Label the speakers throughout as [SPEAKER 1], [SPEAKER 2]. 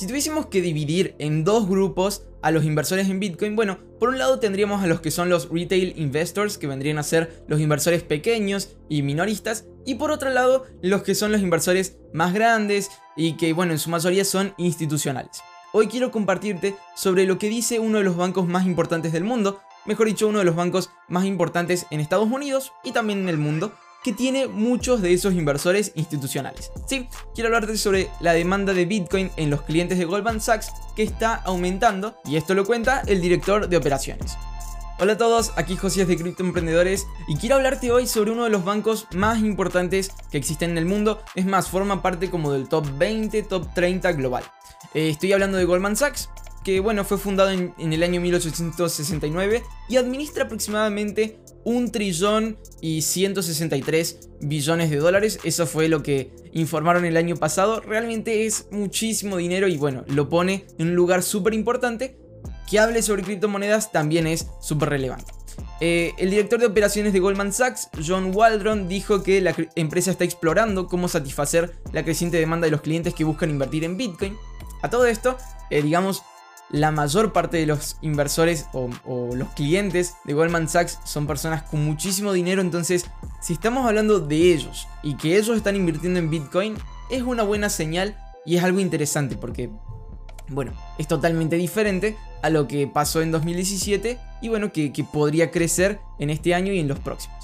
[SPEAKER 1] Si tuviésemos que dividir en dos grupos a los inversores en Bitcoin, bueno, por un lado tendríamos a los que son los retail investors, que vendrían a ser los inversores pequeños y minoristas, y por otro lado los que son los inversores más grandes y que, bueno, en su mayoría son institucionales. Hoy quiero compartirte sobre lo que dice uno de los bancos más importantes del mundo, mejor dicho, uno de los bancos más importantes en Estados Unidos y también en el mundo, que tiene muchos de esos inversores institucionales. Sí, quiero hablarte sobre la demanda de Bitcoin en los clientes de Goldman Sachs que está aumentando y esto lo cuenta el director de operaciones. Hola a todos, aquí José de Cripto Emprendedores y quiero hablarte hoy sobre uno de los bancos más importantes que existen en el mundo, es más, forma parte como del top 20, top 30 global. Eh, estoy hablando de Goldman Sachs, que bueno, fue fundado en, el año 1869 y administra aproximadamente un trillón y 163 billones de dólares. Eso fue lo que informaron el año pasado. Realmente es muchísimo dinero y bueno, lo pone en un lugar súper importante que hable sobre criptomonedas también es súper relevante. Eh, el director de operaciones de Goldman Sachs, John Waldron, dijo que la empresa está explorando cómo satisfacer la creciente demanda de los clientes que buscan invertir en Bitcoin. A todo esto, eh, digamos, la mayor parte de los inversores o, los clientes de Goldman Sachs son personas con muchísimo dinero, entonces si estamos hablando de ellos y que ellos están invirtiendo en Bitcoin, es una buena señal y es algo interesante porque bueno, es totalmente diferente a lo que pasó en 2017 y bueno, que, podría crecer en este año y en los próximos.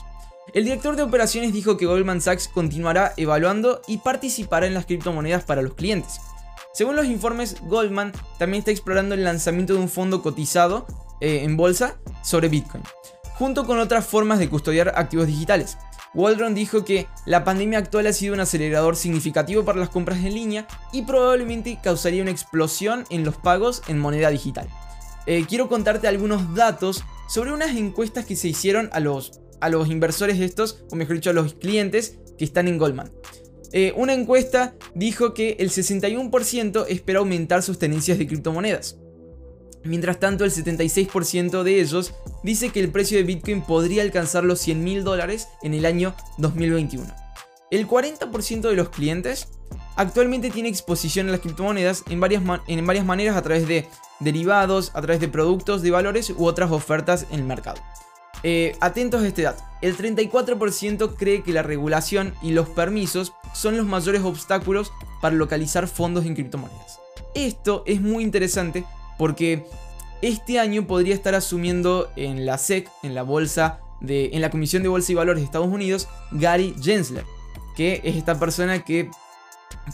[SPEAKER 1] El director de operaciones dijo que Goldman Sachs continuará evaluando y participará en las criptomonedas para los clientes. Según los informes, Goldman también está explorando el lanzamiento de un fondo cotizado eh, en bolsa sobre Bitcoin, junto con otras formas de custodiar activos digitales. Waldron dijo que la pandemia actual ha sido un acelerador significativo para las compras en línea y probablemente causaría una explosión en los pagos en moneda digital. Eh, quiero contarte algunos datos sobre unas encuestas que se hicieron a los, a los inversores estos, o mejor dicho a los clientes que están en Goldman. Eh, una encuesta dijo que el 61% espera aumentar sus tenencias de criptomonedas. Mientras tanto, el 76% de ellos dice que el precio de Bitcoin podría alcanzar los 100 mil dólares en el año 2021. El 40% de los clientes actualmente tiene exposición a las criptomonedas en varias, en varias maneras a través de derivados, a través de productos de valores u otras ofertas en el mercado. Eh, atentos a este dato. El 34% cree que la regulación y los permisos son los mayores obstáculos para localizar fondos en criptomonedas. Esto es muy interesante porque este año podría estar asumiendo en la SEC, en la bolsa de, en la Comisión de Bolsa y Valores de Estados Unidos, Gary Gensler, que es esta persona que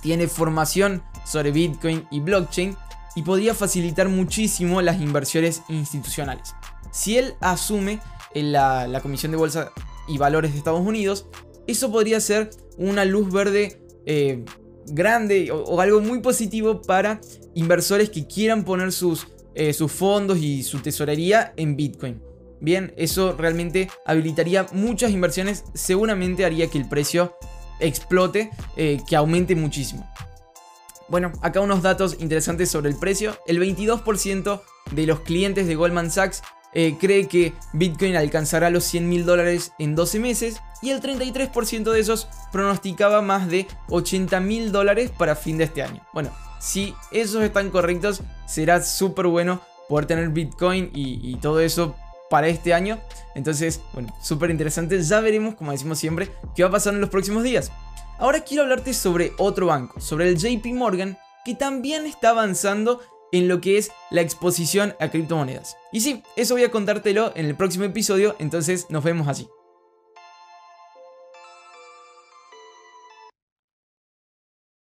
[SPEAKER 1] tiene formación sobre Bitcoin y blockchain y podría facilitar muchísimo las inversiones institucionales. Si él asume la, Comisión de Bolsa y Valores de Estados Unidos, eso podría ser una luz verde eh, grande o, algo muy positivo para inversores que quieran poner sus, eh, sus fondos y su tesorería en Bitcoin. Bien, eso realmente habilitaría muchas inversiones, seguramente haría que el precio explote, eh, que aumente muchísimo. Bueno, acá unos datos interesantes sobre el precio. El 22% de los clientes de Goldman Sachs eh, cree que Bitcoin alcanzará los 100 mil dólares en 12 meses y el 33% de esos pronosticaba más de 80 mil dólares para fin de este año. Bueno, si esos están correctos, será súper bueno poder tener Bitcoin y, todo eso para este año. Entonces, bueno, súper interesante. Ya veremos, como decimos siempre, qué va a pasar en los próximos días. Ahora quiero hablarte sobre otro banco, sobre el JP Morgan, que también está avanzando en lo que es la exposición a criptomonedas. Y sí, eso voy a contártelo en el próximo episodio, entonces nos vemos así.